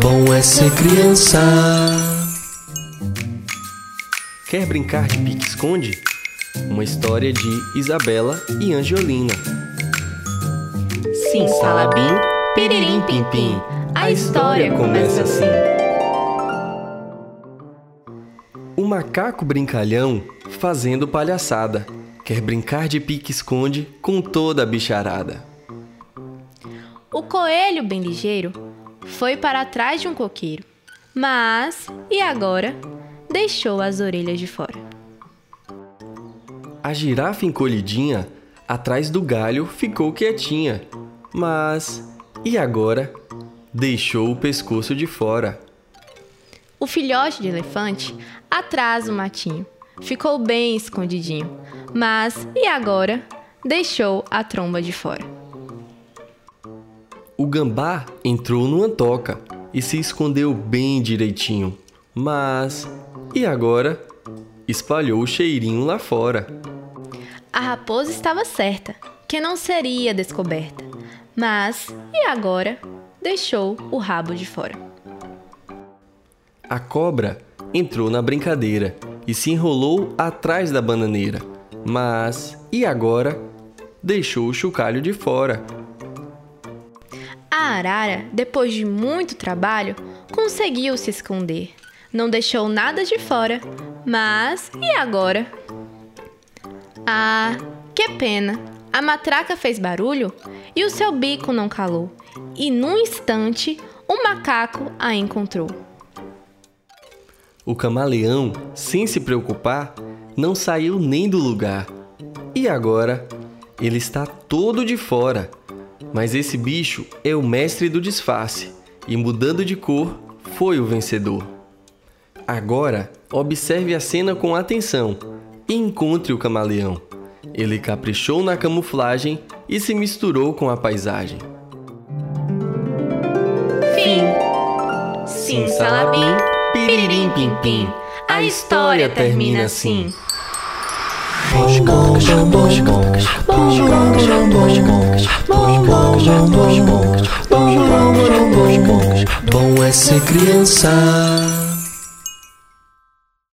Bom é ser criança. Quer brincar de pique-esconde? Uma história de Isabela e Angiolina. Sim, Salabim, piririm, pim, pim. A história começa assim. O macaco brincalhão fazendo palhaçada. Quer brincar de pique-esconde com toda a bicharada. O coelho bem ligeiro foi para trás de um coqueiro, mas, e agora? Deixou as orelhas de fora. A girafa encolhidinha atrás do galho ficou quietinha, mas, e agora? Deixou o pescoço de fora. O filhote de elefante atrás do matinho ficou bem escondidinho, mas, e agora? Deixou a tromba de fora. O gambá entrou numa toca e se escondeu bem direitinho. Mas, e agora? Espalhou o cheirinho lá fora. A raposa estava certa, que não seria descoberta. Mas, e agora? Deixou o rabo de fora. A cobra entrou na brincadeira e se enrolou atrás da bananeira. Mas, e agora? Deixou o chocalho de fora. A arara, depois de muito trabalho, conseguiu se esconder. Não deixou nada de fora. Mas e agora? Ah, que pena! A matraca fez barulho e o seu bico não calou. E num instante, o macaco a encontrou. O camaleão, sem se preocupar, não saiu nem do lugar. E agora? Ele está todo de fora mas esse bicho é o mestre do disfarce e, mudando de cor, foi o vencedor. Agora, observe a cena com atenção e encontre o camaleão. Ele caprichou na camuflagem e se misturou com a paisagem. Fim. Sim, salabim, piririm, pim, pim. A história termina assim. Bom é ser criança.